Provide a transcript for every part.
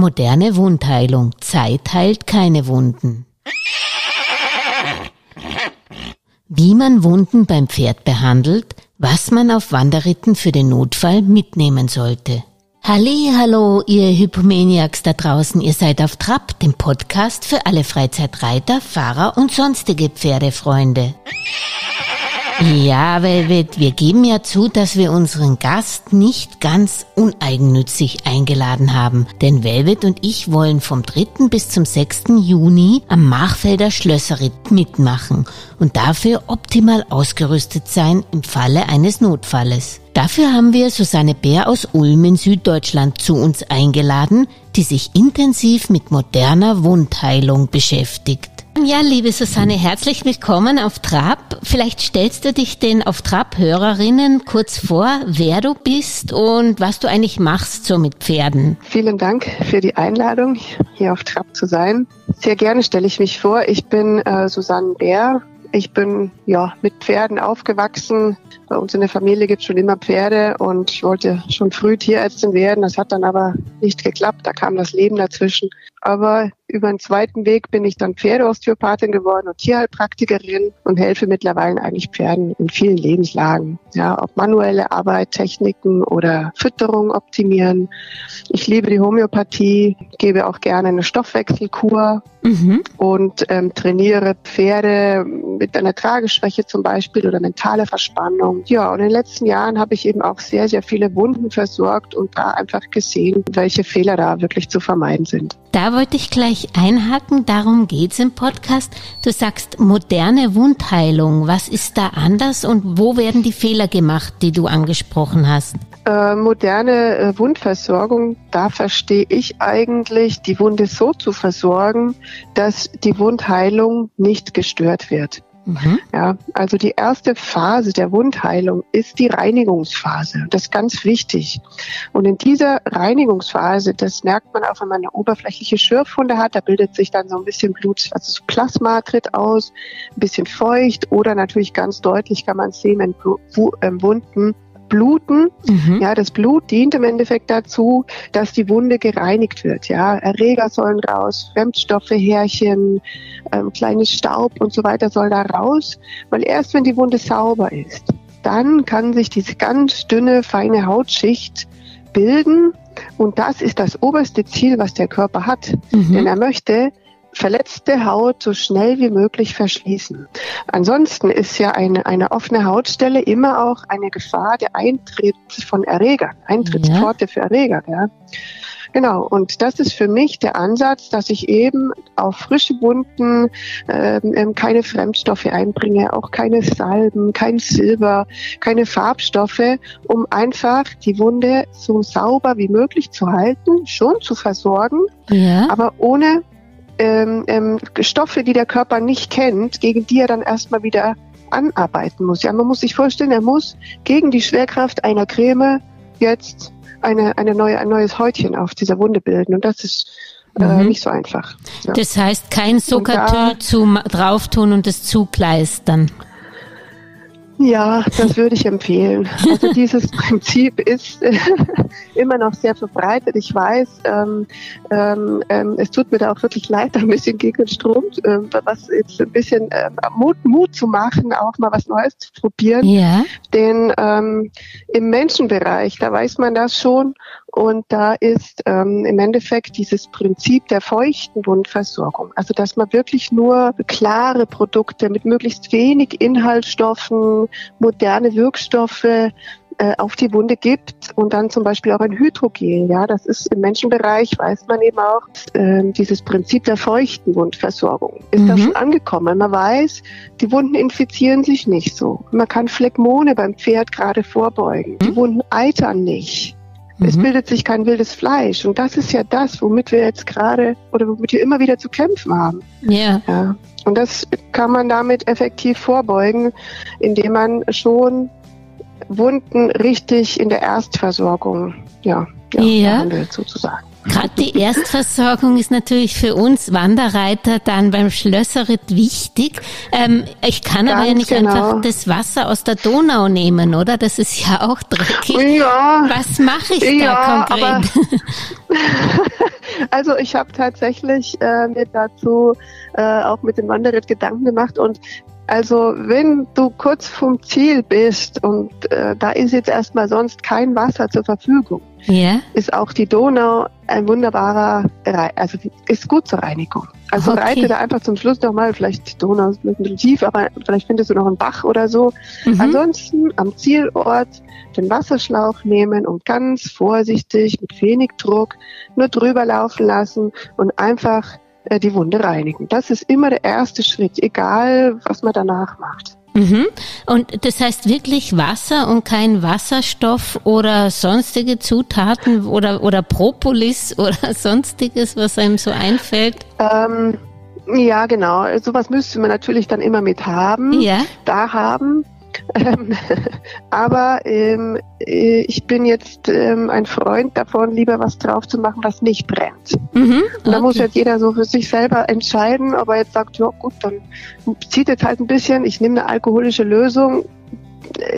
Moderne Wundheilung. Zeit heilt keine Wunden. Wie man Wunden beim Pferd behandelt, was man auf Wanderritten für den Notfall mitnehmen sollte. Halli, hallo, ihr Hypomaniacs da draußen, ihr seid auf Trab, dem Podcast für alle Freizeitreiter, Fahrer und sonstige Pferdefreunde. Ja, Velvet, wir geben ja zu, dass wir unseren Gast nicht ganz uneigennützig eingeladen haben. Denn Velvet und ich wollen vom 3. bis zum 6. Juni am Machfelder Schlösserritt mitmachen und dafür optimal ausgerüstet sein im Falle eines Notfalles. Dafür haben wir Susanne Bär aus Ulm in Süddeutschland zu uns eingeladen, die sich intensiv mit moderner Wundheilung beschäftigt. Ja, liebe Susanne, herzlich willkommen auf Trab. Vielleicht stellst du dich den auf Trab-Hörerinnen kurz vor, wer du bist und was du eigentlich machst so mit Pferden. Vielen Dank für die Einladung, hier auf Trab zu sein. Sehr gerne stelle ich mich vor. Ich bin äh, Susanne Bär. Ich bin ja mit Pferden aufgewachsen. Bei uns in der Familie gibt es schon immer Pferde und ich wollte schon früh Tierärztin werden. Das hat dann aber nicht geklappt. Da kam das Leben dazwischen. Aber über einen zweiten Weg bin ich dann Pferdeosteopathin geworden und Tierheilpraktikerin und helfe mittlerweile eigentlich Pferden in vielen Lebenslagen. Ja, ob manuelle Arbeit, Techniken oder Fütterung optimieren. Ich liebe die Homöopathie, gebe auch gerne eine Stoffwechselkur mhm. und ähm, trainiere Pferde mit einer Trageschwäche zum Beispiel oder mentale Verspannung. Ja, und in den letzten Jahren habe ich eben auch sehr, sehr viele Wunden versorgt und da einfach gesehen, welche Fehler da wirklich zu vermeiden sind. Da wollte ich gleich einhaken, darum geht's im Podcast. Du sagst moderne Wundheilung. Was ist da anders und wo werden die Fehler gemacht, die du angesprochen hast? Äh, moderne äh, Wundversorgung, da verstehe ich eigentlich, die Wunde so zu versorgen, dass die Wundheilung nicht gestört wird. Mhm. Ja, also die erste Phase der Wundheilung ist die Reinigungsphase. Das ist ganz wichtig. Und in dieser Reinigungsphase, das merkt man auch, wenn man eine oberflächliche Schürfwunde hat, da bildet sich dann so ein bisschen Blut, also so Plasma tritt aus, ein bisschen feucht oder natürlich ganz deutlich kann man sehen, wenn ähm, Wunden bluten. Mhm. Ja, das Blut dient im Endeffekt dazu, dass die Wunde gereinigt wird. Ja, Erreger sollen raus, Fremdstoffe, Härchen, ähm, kleines Staub und so weiter soll da raus, weil erst wenn die Wunde sauber ist, dann kann sich diese ganz dünne, feine Hautschicht bilden und das ist das oberste Ziel, was der Körper hat. Mhm. Denn er möchte verletzte Haut so schnell wie möglich verschließen. Ansonsten ist ja eine, eine offene Hautstelle immer auch eine Gefahr der Eintritt von Erregern, Eintrittspforte ja. für Erreger. Ja. Genau, und das ist für mich der Ansatz, dass ich eben auf frische Wunden ähm, ähm keine Fremdstoffe einbringe, auch keine Salben, kein Silber, keine Farbstoffe, um einfach die Wunde so sauber wie möglich zu halten, schon zu versorgen, ja. aber ohne ähm, ähm, Stoffe, die der Körper nicht kennt, gegen die er dann erstmal wieder anarbeiten muss. Ja, man muss sich vorstellen, er muss gegen die Schwerkraft einer Creme jetzt eine, eine neue, ein neues Häutchen auf dieser Wunde bilden. Und das ist äh, mhm. nicht so einfach. Ja. Das heißt, kein Zuckertö zu drauf tun und es zugleistern. Ja, das würde ich empfehlen. Also dieses Prinzip ist äh, immer noch sehr verbreitet. Ich weiß, ähm, ähm, ähm, es tut mir da auch wirklich leid, ein bisschen gegen den Strom, äh, was jetzt ein bisschen äh, Mut, Mut zu machen, auch mal was Neues zu probieren. Ja. Denn ähm, im Menschenbereich, da weiß man das schon und da ist ähm, im Endeffekt dieses Prinzip der feuchten Wundversorgung. Also dass man wirklich nur klare Produkte mit möglichst wenig Inhaltsstoffen, moderne Wirkstoffe äh, auf die Wunde gibt und dann zum Beispiel auch ein Hydrogel. Ja, das ist im Menschenbereich, weiß man eben auch, äh, dieses Prinzip der feuchten Wundversorgung ist mhm. da schon angekommen. Man weiß, die Wunden infizieren sich nicht so. Man kann Phlegmone beim Pferd gerade vorbeugen. Mhm. Die Wunden eitern nicht. Es mhm. bildet sich kein wildes Fleisch. Und das ist ja das, womit wir jetzt gerade oder womit wir immer wieder zu kämpfen haben. Yeah. Ja. Und das kann man damit effektiv vorbeugen, indem man schon Wunden richtig in der Erstversorgung ja, ja, ja. behandelt, sozusagen. Gerade die Erstversorgung ist natürlich für uns Wanderreiter dann beim Schlösserritt wichtig. Ähm, ich kann Ganz aber ja nicht genau. einfach das Wasser aus der Donau nehmen, oder? Das ist ja auch dreckig. Ja, Was mache ich ja, da konkret? Also ich habe tatsächlich äh, mir dazu äh, auch mit dem Wanderritt Gedanken gemacht und also wenn du kurz vom Ziel bist und äh, da ist jetzt erstmal sonst kein Wasser zur Verfügung, yeah. ist auch die Donau ein wunderbarer, also ist gut zur Reinigung. Also okay. reite da einfach zum Schluss nochmal, vielleicht die Donau ist ein bisschen tief, aber vielleicht findest du noch einen Bach oder so. Mhm. Ansonsten am Zielort den Wasserschlauch nehmen und ganz vorsichtig mit wenig Druck nur drüber laufen lassen und einfach äh, die Wunde reinigen. Das ist immer der erste Schritt, egal was man danach macht. Mhm. Und das heißt wirklich Wasser und kein Wasserstoff oder sonstige Zutaten oder, oder Propolis oder sonstiges, was einem so einfällt? Ähm, ja, genau. Sowas müsste man natürlich dann immer mit haben, ja. da haben. Ähm, aber ähm, äh, ich bin jetzt ähm, ein Freund davon, lieber was drauf zu machen, was nicht brennt. Mhm, okay. Und da muss jetzt jeder so für sich selber entscheiden, ob er jetzt sagt, ja gut, dann zieht jetzt halt ein bisschen, ich nehme eine alkoholische Lösung,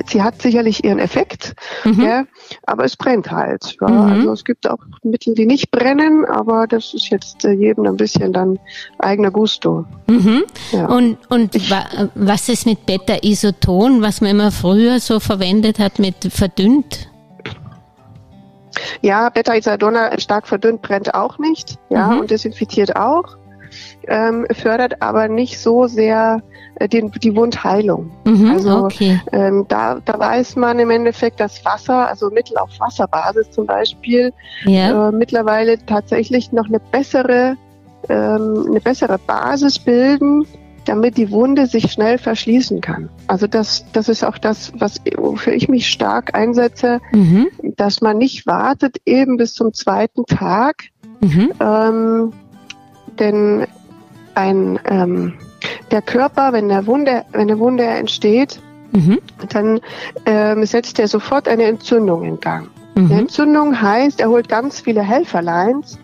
sie hat sicherlich ihren Effekt, mhm. ja, aber es brennt halt. Ja. Mhm. Also es gibt auch Mittel, die nicht brennen, aber das ist jetzt äh, jedem ein bisschen dann eigener Gusto. Mhm. Ja. Und, und ich, was ist mit Beta-Isoton, was man immer früher so verwendet hat mit verdünnt? Ja, Beta-Isoton stark verdünnt brennt auch nicht, ja, mhm. und desinfiziert auch ähm, fördert aber nicht so sehr äh, den, die Wundheilung. Mhm, also okay. ähm, da, da weiß man im Endeffekt, dass Wasser, also Mittel auf Wasserbasis zum Beispiel, ja. äh, mittlerweile tatsächlich noch eine bessere, ähm, eine bessere Basis bilden, damit die Wunde sich schnell verschließen kann. Also das, das ist auch das, was wofür ich mich stark einsetze, mhm. dass man nicht wartet eben bis zum zweiten Tag, mhm. ähm, denn ein ähm, der Körper, wenn eine Wunde, wenn eine Wunde entsteht, mhm. dann ähm, setzt er sofort eine Entzündung in Gang. Mhm. Eine Entzündung heißt, er holt ganz viele Helferleins,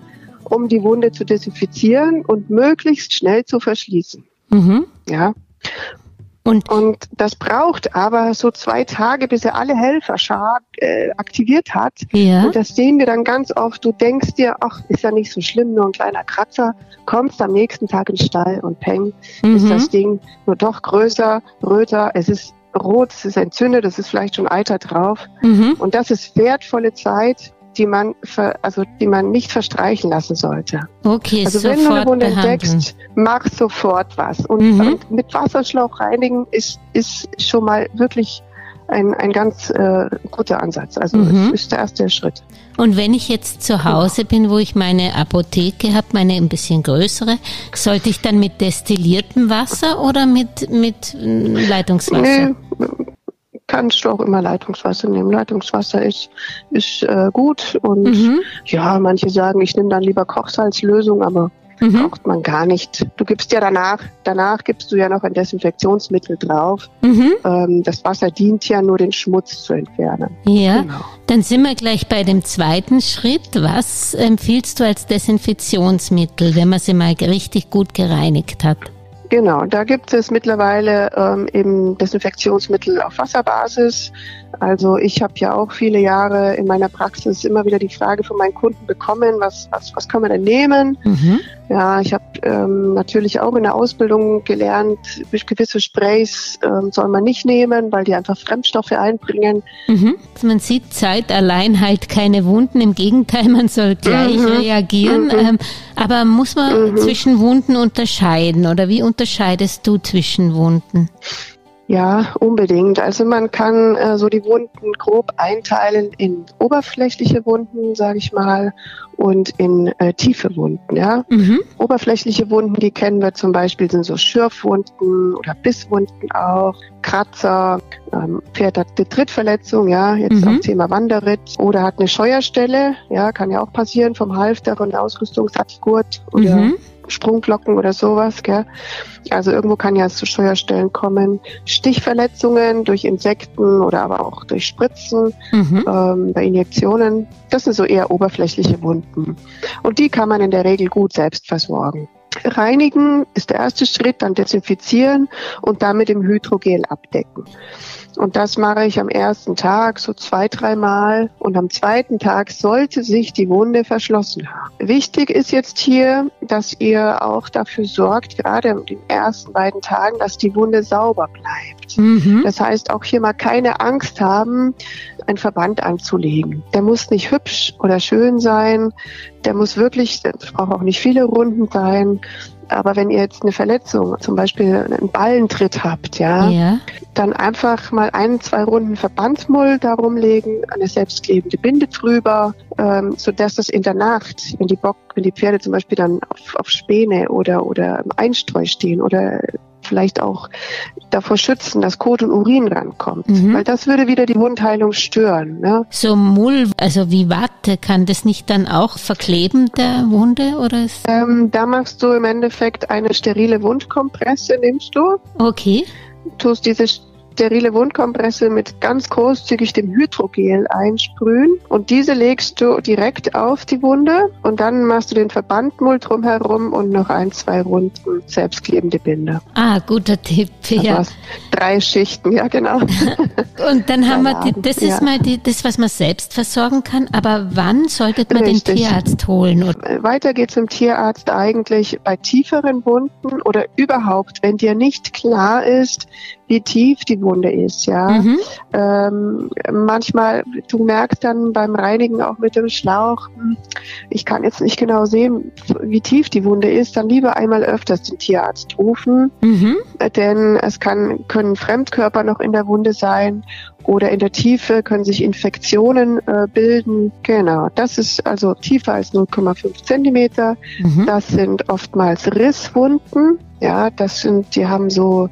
um die Wunde zu desinfizieren und möglichst schnell zu verschließen. Mhm. Ja. Und, und das braucht aber so zwei Tage, bis er alle Helferschar äh, aktiviert hat. Ja. Und das sehen wir dann ganz oft. Du denkst dir, ach, ist ja nicht so schlimm, nur ein kleiner Kratzer. Kommst am nächsten Tag in den Stall und peng, mhm. ist das Ding nur doch größer, röter. Es ist rot, es ist entzündet, es ist vielleicht schon Eiter drauf. Mhm. Und das ist wertvolle Zeit, die man, ver, also die man nicht verstreichen lassen sollte. Okay, also wenn du eine Wunde entdeckst, mach sofort was. Und, mhm. mit Wasserschlauch reinigen ist, ist schon mal wirklich ein, ein ganz äh, guter Ansatz. Also mhm. es ist der erste Schritt. Und wenn ich jetzt zu Hause bin, wo ich meine Apotheke habe, meine ein bisschen größere, sollte ich dann mit destilliertem Wasser oder mit, mit Leitungswasser? Nee, kannst du auch immer Leitungswasser nehmen. Leitungswasser ist, ist äh, gut und mhm. ja, manche sagen, ich nehme dann lieber Kochsalzlösung, aber mhm. braucht man gar nicht. Du gibst ja danach, danach gibst du ja noch ein Desinfektionsmittel drauf. Mhm. Ähm, das Wasser dient ja nur den Schmutz zu entfernen. Ja, genau. dann sind wir gleich bei dem zweiten Schritt. Was empfiehlst du als Desinfektionsmittel, wenn man sie mal richtig gut gereinigt hat? Genau, da gibt es mittlerweile ähm, eben Desinfektionsmittel auf Wasserbasis. Also ich habe ja auch viele Jahre in meiner Praxis immer wieder die Frage von meinen Kunden bekommen, was, was, was kann man denn nehmen? Mhm. Ja, ich habe ähm, natürlich auch in der Ausbildung gelernt, gewisse Sprays ähm, soll man nicht nehmen, weil die einfach Fremdstoffe einbringen. Mhm. Man sieht, Zeit allein halt keine Wunden. Im Gegenteil, man soll gleich mhm. reagieren. Mhm. Ähm, aber muss man mhm. zwischen Wunden unterscheiden oder wie unterscheidest du zwischen Wunden? Ja, unbedingt. Also man kann äh, so die Wunden grob einteilen in oberflächliche Wunden, sage ich mal, und in äh, tiefe Wunden. Ja, mhm. oberflächliche Wunden, die kennen wir zum Beispiel, sind so Schürfwunden oder Bisswunden auch, Kratzer, ähm, Pferd hat eine Trittverletzung, ja, jetzt mhm. auch Thema Wanderritt oder hat eine Scheuerstelle, ja, kann ja auch passieren vom Halfter, von der Ausrüstungssatzgurt oder mhm. Sprungglocken oder sowas. Gell? Also irgendwo kann ja zu Steuerstellen kommen. Stichverletzungen durch Insekten oder aber auch durch Spritzen mhm. ähm, bei Injektionen. Das sind so eher oberflächliche Wunden. Und die kann man in der Regel gut selbst versorgen. Reinigen ist der erste Schritt, dann desinfizieren und damit im Hydrogel abdecken. Und das mache ich am ersten Tag so zwei, dreimal. Und am zweiten Tag sollte sich die Wunde verschlossen haben. Wichtig ist jetzt hier, dass ihr auch dafür sorgt, gerade in den ersten beiden Tagen, dass die Wunde sauber bleibt. Mhm. Das heißt, auch hier mal keine Angst haben, einen Verband anzulegen. Der muss nicht hübsch oder schön sein. Der muss wirklich, der braucht auch nicht viele Runden sein. Aber wenn ihr jetzt eine Verletzung, zum Beispiel einen Ballentritt habt, ja, ja, dann einfach mal ein, zwei Runden Verbandsmull darum legen, eine selbstklebende Binde drüber, ähm, so dass das in der Nacht, wenn die Bock, wenn die Pferde zum Beispiel dann auf, auf Späne oder oder im Einstreu stehen oder vielleicht auch davor schützen, dass Kot und Urin rankommt, mhm. weil das würde wieder die Wundheilung stören. Ne? So Mull, also wie Watte, kann das nicht dann auch verkleben der Wunde oder? Ähm, da machst du im Endeffekt eine sterile Wundkompresse, nimmst du. Okay. Tust diese sterile Wundkompresse mit ganz großzügig dem Hydrogel einsprühen und diese legst du direkt auf die Wunde und dann machst du den Verbandmull drumherum und noch ein, zwei Runden selbstklebende Binde. Ah, guter Tipp, ja. Also drei Schichten, ja genau. und dann haben wir, die, das ist ja. mal die, das, was man selbst versorgen kann, aber wann sollte man Richtig. den Tierarzt holen? Weiter geht's zum Tierarzt eigentlich bei tieferen Wunden oder überhaupt, wenn dir nicht klar ist, wie tief die Wunde ist, ja. Mhm. Ähm, manchmal, du merkst dann beim Reinigen auch mit dem Schlauch, hm, ich kann jetzt nicht genau sehen, wie tief die Wunde ist, dann lieber einmal öfters den Tierarzt rufen, mhm. denn es kann, können Fremdkörper noch in der Wunde sein oder in der Tiefe können sich Infektionen äh, bilden. Genau, das ist also tiefer als 0,5 Zentimeter. Mhm. Das sind oftmals Risswunden. Ja, das sind, die haben so,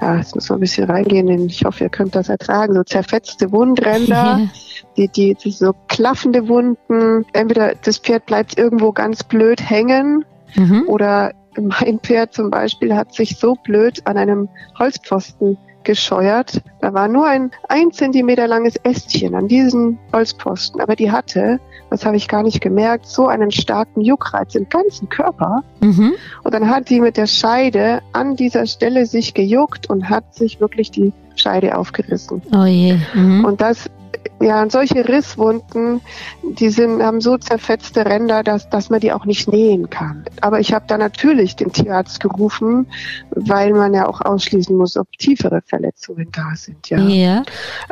ja, jetzt muss man ein bisschen reingehen, in, ich hoffe, ihr könnt das ertragen, so zerfetzte Wundränder, die, die, die so klaffende Wunden. Entweder das Pferd bleibt irgendwo ganz blöd hängen mhm. oder mein Pferd zum Beispiel hat sich so blöd an einem Holzpfosten gescheuert. Da war nur ein ein Zentimeter langes Ästchen an diesen Holzposten, aber die hatte, das habe ich gar nicht gemerkt, so einen starken Juckreiz im ganzen Körper. Mhm. Und dann hat die mit der Scheide an dieser Stelle sich gejuckt und hat sich wirklich die Scheide aufgerissen. Oh je. Mhm. Und das ja, und solche Risswunden, die sind, haben so zerfetzte Ränder, dass, dass man die auch nicht nähen kann. Aber ich habe da natürlich den Tierarzt gerufen, weil man ja auch ausschließen muss, ob tiefere Verletzungen da sind. Ja. ja.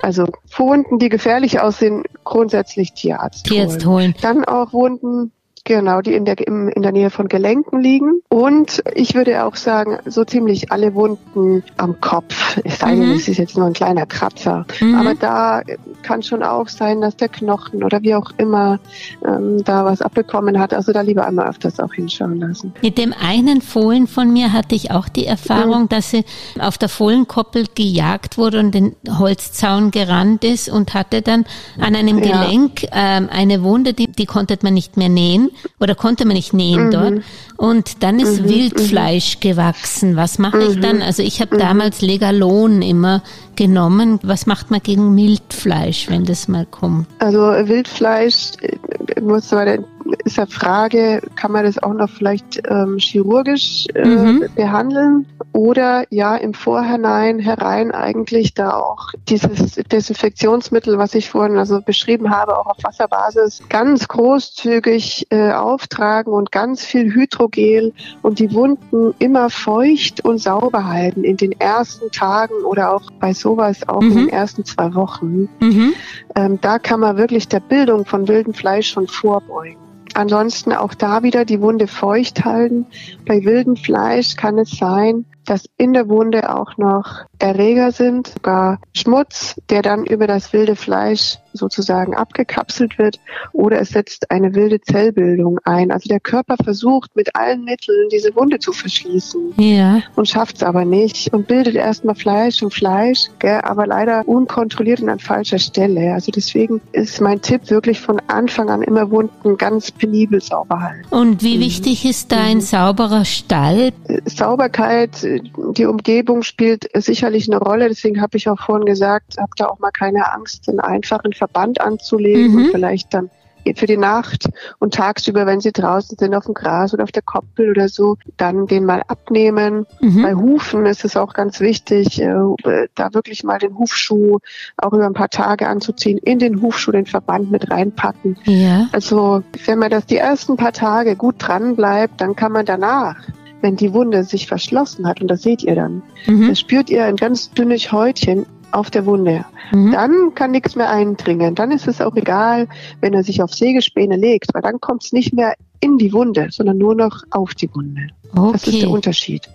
Also Wunden, die gefährlich aussehen, grundsätzlich Tierarzt, Tierarzt holen. holen. Dann auch Wunden, Genau, die in der, im, in der Nähe von Gelenken liegen. Und ich würde auch sagen, so ziemlich alle Wunden am Kopf. Es sei denn, mhm. es ist jetzt nur ein kleiner Kratzer. Mhm. Aber da kann schon auch sein, dass der Knochen oder wie auch immer ähm, da was abbekommen hat. Also da lieber einmal öfters auch hinschauen lassen. Mit dem einen Fohlen von mir hatte ich auch die Erfahrung, mhm. dass sie auf der Fohlenkoppel gejagt wurde und den Holzzaun gerannt ist und hatte dann an einem Gelenk ja. ähm, eine Wunde, die, die konnte man nicht mehr nähen oder konnte man nicht nähen mhm. dort. Und dann ist mhm. Wildfleisch mhm. gewachsen. Was mache ich dann? Mhm. Also ich habe mhm. damals Legalon immer genommen. Was macht man gegen Wildfleisch, wenn das mal kommt? Also Wildfleisch äh, muss man ist ja Frage, kann man das auch noch vielleicht ähm, chirurgisch äh, mhm. behandeln oder ja im Vorhinein herein eigentlich da auch dieses Desinfektionsmittel, was ich vorhin also beschrieben habe, auch auf Wasserbasis ganz großzügig äh, auftragen und ganz viel Hydrogel und die Wunden immer feucht und sauber halten in den ersten Tagen oder auch bei sowas auch mhm. in den ersten zwei Wochen. Mhm. Ähm, da kann man wirklich der Bildung von wildem Fleisch schon vorbeugen. Ansonsten auch da wieder die Wunde feucht halten. Bei wildem Fleisch kann es sein, dass in der Wunde auch noch Erreger sind, sogar Schmutz, der dann über das wilde Fleisch sozusagen abgekapselt wird oder es setzt eine wilde Zellbildung ein. Also der Körper versucht mit allen Mitteln diese Wunde zu verschließen ja. und schafft es aber nicht und bildet erstmal Fleisch und Fleisch, gell, aber leider unkontrolliert und an falscher Stelle. Also deswegen ist mein Tipp wirklich von Anfang an immer Wunden ganz penibel sauber halten. Und wie mhm. wichtig ist da ein mhm. sauberer Stall? Sauberkeit, die Umgebung spielt sicherlich eine Rolle. Deswegen habe ich auch vorhin gesagt, habt da auch mal keine Angst, einen einfachen Verband anzulegen mhm. und vielleicht dann für die Nacht und tagsüber, wenn sie draußen sind auf dem Gras oder auf der Koppel oder so, dann den mal abnehmen. Mhm. Bei Hufen ist es auch ganz wichtig, äh, da wirklich mal den Hufschuh auch über ein paar Tage anzuziehen, in den Hufschuh den Verband mit reinpacken. Ja. Also wenn man das die ersten paar Tage gut dran bleibt, dann kann man danach wenn die Wunde sich verschlossen hat, und das seht ihr dann, mhm. das spürt ihr ein ganz dünnes Häutchen auf der Wunde. Mhm. Dann kann nichts mehr eindringen. Dann ist es auch egal, wenn er sich auf Sägespäne legt, weil dann kommt es nicht mehr in die Wunde, sondern nur noch auf die Wunde. Okay. Das ist der Unterschied.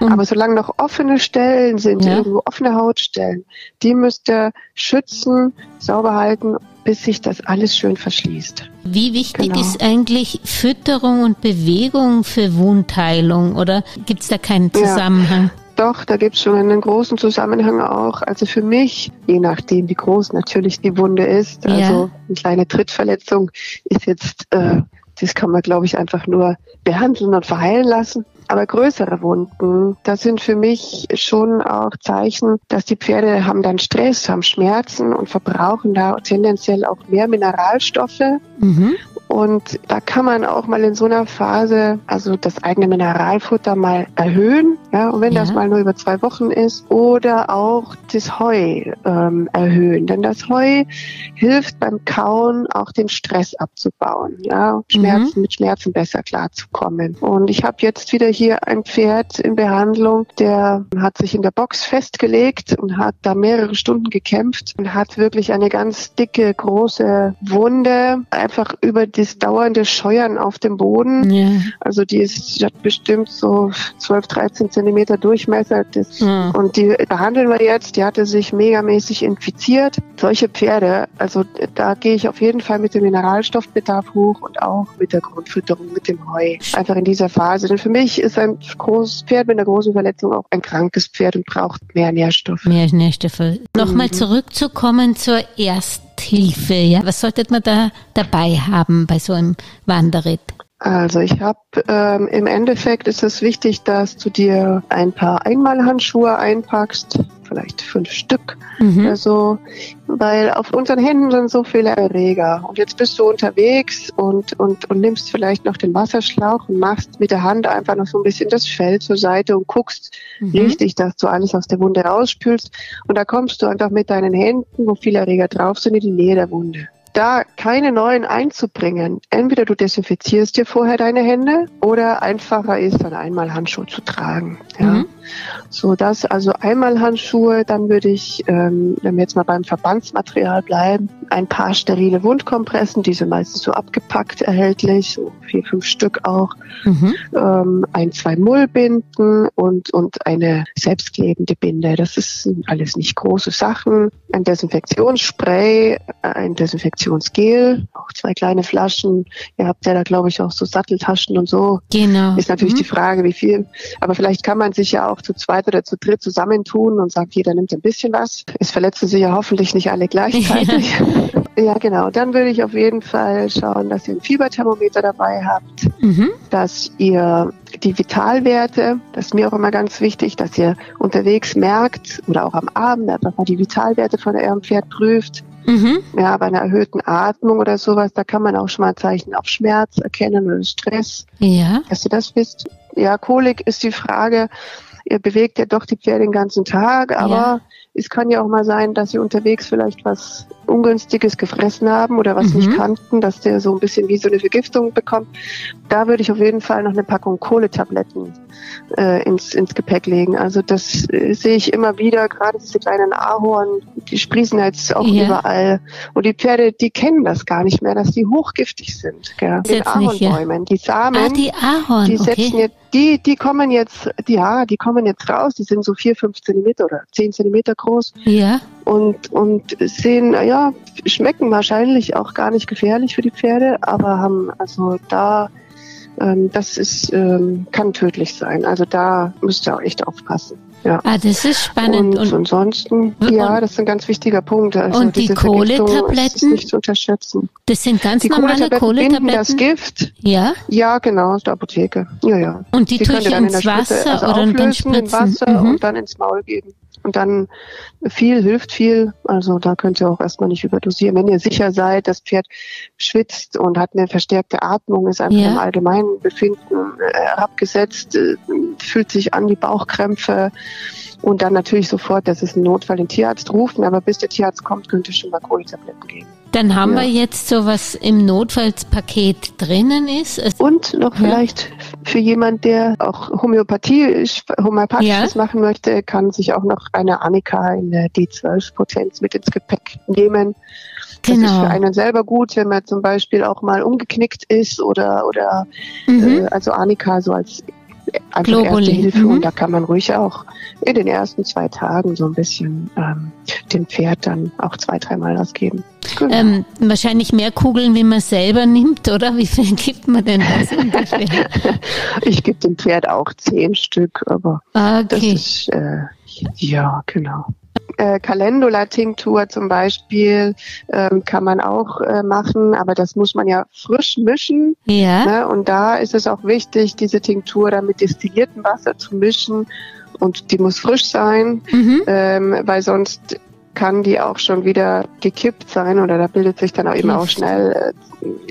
Mhm. Aber solange noch offene Stellen sind, ja. irgendwo offene Hautstellen, die müsst ihr schützen, sauber halten, bis sich das alles schön verschließt. Wie wichtig genau. ist eigentlich Fütterung und Bewegung für Wundheilung oder gibt es da keinen Zusammenhang? Ja. Doch, da gibt es schon einen großen Zusammenhang auch. Also für mich, je nachdem, wie groß natürlich die Wunde ist, ja. also eine kleine Trittverletzung ist jetzt, äh, das kann man, glaube ich, einfach nur behandeln und verheilen lassen. Aber größere Wunden, das sind für mich schon auch Zeichen, dass die Pferde haben dann Stress, haben Schmerzen und verbrauchen da tendenziell auch mehr Mineralstoffe. Mhm. Und da kann man auch mal in so einer Phase, also das eigene Mineralfutter mal erhöhen, ja, und wenn ja. das mal nur über zwei Wochen ist, oder auch das Heu ähm, erhöhen. Denn das Heu hilft beim Kauen auch den Stress abzubauen, ja, Schmerzen mhm. mit Schmerzen besser klarzukommen. Und ich habe jetzt wieder hier ein Pferd in Behandlung, der hat sich in der Box festgelegt und hat da mehrere Stunden gekämpft und hat wirklich eine ganz dicke, große Wunde einfach über die das dauernde Scheuern auf dem Boden. Ja. Also die ist hat bestimmt so 12, 13 Zentimeter Durchmesser. Das, ja. Und die behandeln wir jetzt. Die hatte sich megamäßig infiziert. Solche Pferde, also da gehe ich auf jeden Fall mit dem Mineralstoffbedarf hoch und auch mit der Grundfütterung, mit dem Heu. Einfach in dieser Phase. Denn für mich ist ein großes Pferd mit einer großen Verletzung auch ein krankes Pferd und braucht mehr Nährstoffe. Mehr Nährstoffe. Nochmal mhm. zurückzukommen zur ersten Hilfe. Ja? Was sollte man da dabei haben bei so einem Wanderritt? Also ich habe ähm, im Endeffekt ist es wichtig, dass du dir ein paar Einmalhandschuhe einpackst, vielleicht fünf Stück mhm. oder so, weil auf unseren Händen sind so viele Erreger. Und jetzt bist du unterwegs und, und, und nimmst vielleicht noch den Wasserschlauch und machst mit der Hand einfach noch so ein bisschen das Fell zur Seite und guckst mhm. richtig, dass du alles aus der Wunde rausspülst. Und da kommst du einfach mit deinen Händen, wo viele Erreger drauf sind, in die Nähe der Wunde da keine neuen einzubringen. Entweder du desinfizierst dir vorher deine Hände oder einfacher ist dann einmal Handschuhe zu tragen. Ja. Mhm. So dass also einmal Handschuhe, dann würde ich, ähm, wenn wir jetzt mal beim Verbandsmaterial bleiben, ein paar sterile Wundkompressen, die sind meistens so abgepackt erhältlich, so vier, fünf Stück auch, mhm. ähm, ein, zwei Mullbinden und, und eine selbstklebende Binde. Das ist alles nicht große Sachen. Ein Desinfektionsspray, ein Desinfektionsgel, auch zwei kleine Flaschen. Ihr habt ja da, glaube ich, auch so Satteltaschen und so. Genau. Ist natürlich mhm. die Frage, wie viel. Aber vielleicht kann man sich ja auch zu zweit oder zu dritt zusammentun und sagt, jeder nimmt ein bisschen was. Es verletzen sich ja hoffentlich nicht alle gleichzeitig. ja, genau. Dann würde ich auf jeden Fall schauen, dass ihr ein Fieberthermometer dabei habt, mhm. dass ihr die Vitalwerte, das ist mir auch immer ganz wichtig, dass ihr unterwegs merkt oder auch am Abend einfach mal die Vitalwerte von eurem Pferd prüft. Mhm. Ja, bei einer erhöhten Atmung oder sowas, da kann man auch schon mal Zeichen auf Schmerz erkennen oder Stress. Ja. Dass ihr das wisst. Ja, Kolik ist die Frage, ihr bewegt ja doch die Pferde den ganzen Tag, aber ja. es kann ja auch mal sein, dass sie unterwegs vielleicht was Ungünstiges gefressen haben oder was mhm. nicht kannten, dass der so ein bisschen wie so eine Vergiftung bekommt. Da würde ich auf jeden Fall noch eine Packung Kohletabletten äh, ins, ins Gepäck legen. Also das äh, sehe ich immer wieder, gerade diese kleinen Ahorn, die sprießen jetzt auch ja. überall. Und die Pferde, die kennen das gar nicht mehr, dass die hochgiftig sind. Gell? Den Ahornbäumen. Die Samen, ah, die, Ahorn, die setzen okay. jetzt die, die kommen jetzt, ja, die kommen jetzt raus, die sind so vier, fünf Zentimeter oder zehn Zentimeter groß. Ja. Und, und sehen, ja, schmecken wahrscheinlich auch gar nicht gefährlich für die Pferde, aber haben also da ähm, das ist, ähm, kann tödlich sein. Also da müsst ihr auch echt aufpassen. Ja. Ah, das ist spannend. Und, und ansonsten, und, ja, das ist ein ganz wichtiger Punkt. Also und die Kohletabletten? nicht zu unterschätzen. Das sind ganz die normale Kohletabletten. das Gift. Ja? Ja, genau, aus der Apotheke. Ja, ja. Und die, die tue ich ins Wasser also oder dann spritzen? in Wasser mhm. und dann ins Maul geben. Und dann viel hilft viel. Also da könnt ihr auch erstmal nicht überdosieren. Wenn ihr sicher seid, das Pferd schwitzt und hat eine verstärkte Atmung, ist einfach ja. im allgemeinen Befinden äh, herabgesetzt, äh, fühlt sich an die Bauchkrämpfe und dann natürlich sofort, das ist ein Notfall, den Tierarzt rufen. Aber bis der Tierarzt kommt, könnt ihr schon mal Kohletabletten geben. Dann haben ja. wir jetzt so was im Notfallspaket drinnen ist. Es Und noch ja. vielleicht für jemand, der auch Homöopathie, homöopathisches ja. machen möchte, kann sich auch noch eine Annika in der D12-Potenz mit ins Gepäck nehmen. Das genau. ist für einen selber gut, wenn man zum Beispiel auch mal umgeknickt ist oder oder mhm. äh, also Annika so als einfach Globuli. erste Hilfe mhm. und da kann man ruhig auch in den ersten zwei Tagen so ein bisschen ähm, dem Pferd dann auch zwei, dreimal das geben. Genau. Ähm, wahrscheinlich mehr Kugeln, wie man selber nimmt, oder? Wie viel gibt man denn das ungefähr? ich gebe dem Pferd auch zehn Stück, aber okay. das ist äh, ja genau äh, Calendula-Tinktur zum Beispiel ähm, kann man auch äh, machen, aber das muss man ja frisch mischen. Ja. Ne? Und da ist es auch wichtig, diese Tinktur dann mit destilliertem Wasser zu mischen. Und die muss frisch sein, mhm. ähm, weil sonst kann die auch schon wieder gekippt sein oder da bildet sich dann auch eben auch schnell äh,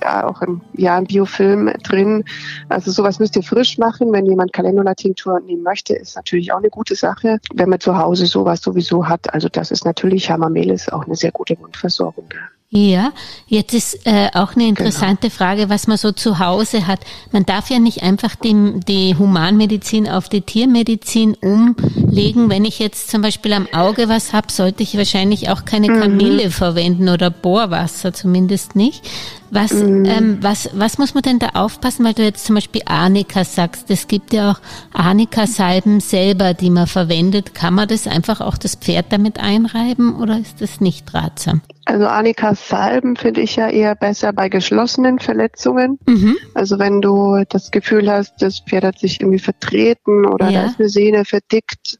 ja auch ein, ja, ein Biofilm drin. Also sowas müsst ihr frisch machen. Wenn jemand Calendula-Tinktur nehmen möchte, ist natürlich auch eine gute Sache. Wenn man zu Hause sowas sowieso hat, also das ist natürlich Hamamelis auch eine sehr gute Wundversorgung. Ja, jetzt ist äh, auch eine interessante genau. Frage, was man so zu Hause hat. Man darf ja nicht einfach die, die Humanmedizin auf die Tiermedizin umlegen. Wenn ich jetzt zum Beispiel am Auge was habe, sollte ich wahrscheinlich auch keine mhm. Kamille mhm. verwenden oder Bohrwasser, zumindest nicht. Was, mhm. ähm, was, was muss man denn da aufpassen, weil du jetzt zum Beispiel Arnika sagst? Es gibt ja auch Arnika-Salben selber, die man verwendet. Kann man das einfach auch das Pferd damit einreiben oder ist das nicht ratsam? Also Arnika-Salben finde ich ja eher besser bei geschlossenen Verletzungen. Mhm. Also wenn du das Gefühl hast, das Pferd hat sich irgendwie vertreten oder ja. da ist eine Sehne verdickt,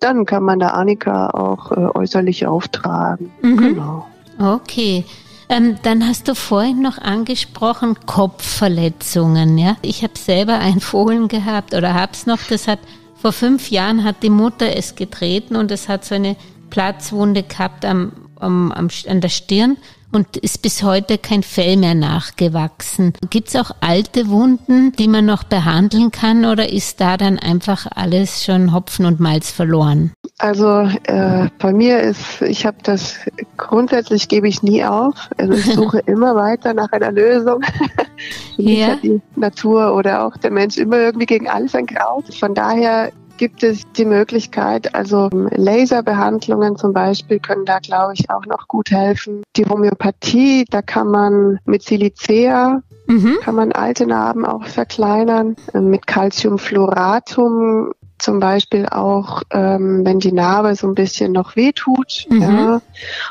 dann kann man da Arnika auch äh, äußerlich auftragen. Mhm. Genau. Okay. Ähm, dann hast du vorhin noch angesprochen Kopfverletzungen. Ja, ich habe selber ein Fohlen gehabt oder hab's noch. Das hat vor fünf Jahren hat die Mutter es getreten und es hat so eine Platzwunde gehabt am, am, am an der Stirn und ist bis heute kein Fell mehr nachgewachsen. Gibt es auch alte Wunden, die man noch behandeln kann oder ist da dann einfach alles schon Hopfen und Malz verloren? Also äh, bei mir ist, ich habe das grundsätzlich gebe ich nie auf. Also ich suche immer weiter nach einer Lösung. ja. die Natur oder auch der Mensch immer irgendwie gegen alles ein Kraut. Von daher gibt es die Möglichkeit, also Laserbehandlungen zum Beispiel können da, glaube ich, auch noch gut helfen. Die Homöopathie, da kann man mit Silicea Mhm. Kann man alte Narben auch verkleinern. Mit Calciumfluoratum zum Beispiel auch, ähm, wenn die Narbe so ein bisschen noch wehtut. Mhm. Ja.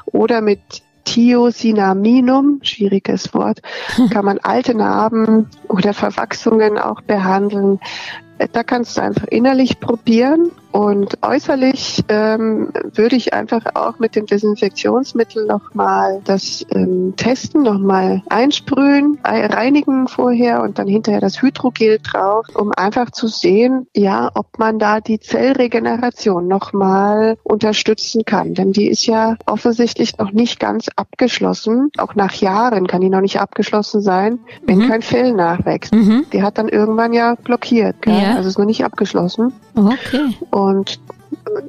Oder mit Thiosinaminum, schwieriges Wort, kann man alte Narben oder Verwachsungen auch behandeln. Da kannst du einfach innerlich probieren und äußerlich ähm, würde ich einfach auch mit dem Desinfektionsmittel nochmal das ähm, testen, nochmal einsprühen, reinigen vorher und dann hinterher das Hydrogel drauf, um einfach zu sehen, ja, ob man da die Zellregeneration nochmal unterstützen kann. Denn die ist ja offensichtlich noch nicht ganz abgeschlossen. Auch nach Jahren kann die noch nicht abgeschlossen sein, wenn mhm. kein Fell nachwächst. Mhm. Die hat dann irgendwann ja blockiert. Ja. Also ist noch nicht abgeschlossen. Okay. Und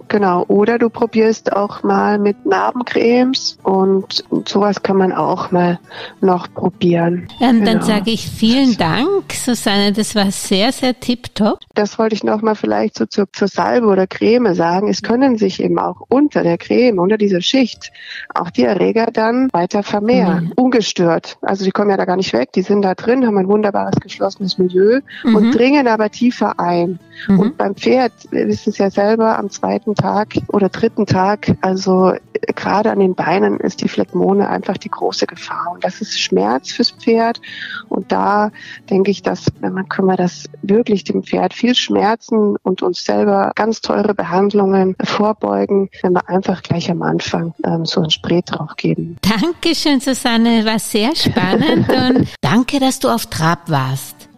Genau, oder du probierst auch mal mit Narbencremes und sowas kann man auch mal noch probieren. Ähm, genau. Dann sage ich vielen Dank, Susanne, das war sehr, sehr tipptopp. Das wollte ich noch mal vielleicht so zur, zur Salbe oder Creme sagen. Es können sich eben auch unter der Creme, unter dieser Schicht, auch die Erreger dann weiter vermehren, mhm. ungestört. Also die kommen ja da gar nicht weg, die sind da drin, haben ein wunderbares geschlossenes Milieu mhm. und dringen aber tiefer ein. Mhm. Und beim Pferd, wir wissen es ja selber, am zweiten Tag oder dritten Tag. Also gerade an den Beinen ist die Phlegmone einfach die große Gefahr. Und das ist Schmerz fürs Pferd. Und da denke ich, dass wenn man können wir das wirklich dem Pferd viel Schmerzen und uns selber ganz teure Behandlungen vorbeugen, wenn wir einfach gleich am Anfang ähm, so ein Spray drauf geben. Dankeschön, Susanne. War sehr spannend und danke, dass du auf Trab warst.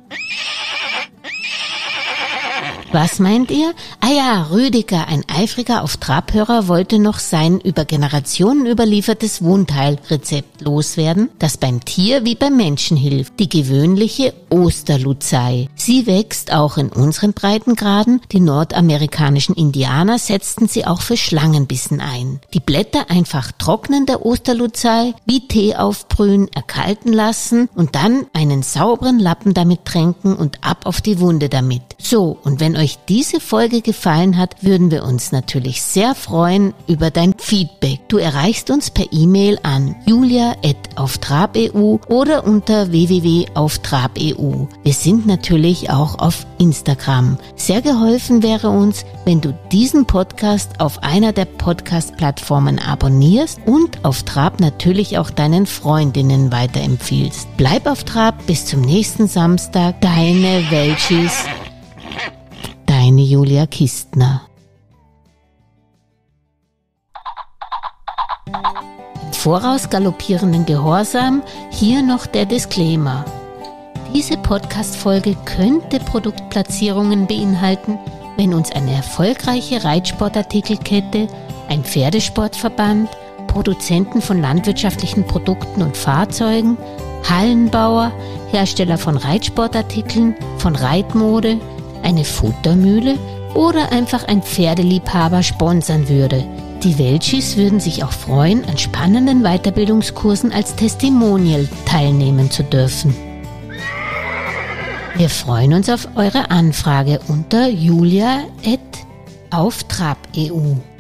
Was meint ihr? Ah ja, Rüdiger, ein eifriger Auf-Trabhörer, wollte noch sein über Generationen überliefertes Wundheilrezept loswerden, das beim Tier wie beim Menschen hilft. Die gewöhnliche Osterluzei. Sie wächst auch in unseren Breitengraden. Die nordamerikanischen Indianer setzten sie auch für Schlangenbissen ein. Die Blätter einfach trocknen der Osterluzei, wie Tee aufbrühen, erkalten lassen und dann einen sauberen Lappen damit tränken und ab auf die Wunde damit. So, und wenn euch diese Folge gefallen hat, würden wir uns natürlich sehr freuen über dein Feedback. Du erreichst uns per E-Mail an julia.auftrab.eu oder unter www.auftrab.eu. Wir sind natürlich auch auf Instagram. Sehr geholfen wäre uns, wenn du diesen Podcast auf einer der Podcast-Plattformen abonnierst und auf Trab natürlich auch deinen Freundinnen weiterempfiehlst. Bleib auf Trab bis zum nächsten Samstag. Deine Welchis deine Julia Kistner. Voraus galoppierenden Gehorsam, hier noch der Disclaimer. Diese Podcast-Folge könnte Produktplatzierungen beinhalten, wenn uns eine erfolgreiche Reitsportartikelkette, ein Pferdesportverband, Produzenten von landwirtschaftlichen Produkten und Fahrzeugen, Hallenbauer, Hersteller von Reitsportartikeln, von Reitmode, eine Futtermühle oder einfach ein Pferdeliebhaber sponsern würde. Die Welchis würden sich auch freuen, an spannenden Weiterbildungskursen als Testimonial teilnehmen zu dürfen. Wir freuen uns auf eure Anfrage unter julia.auftrab.eu.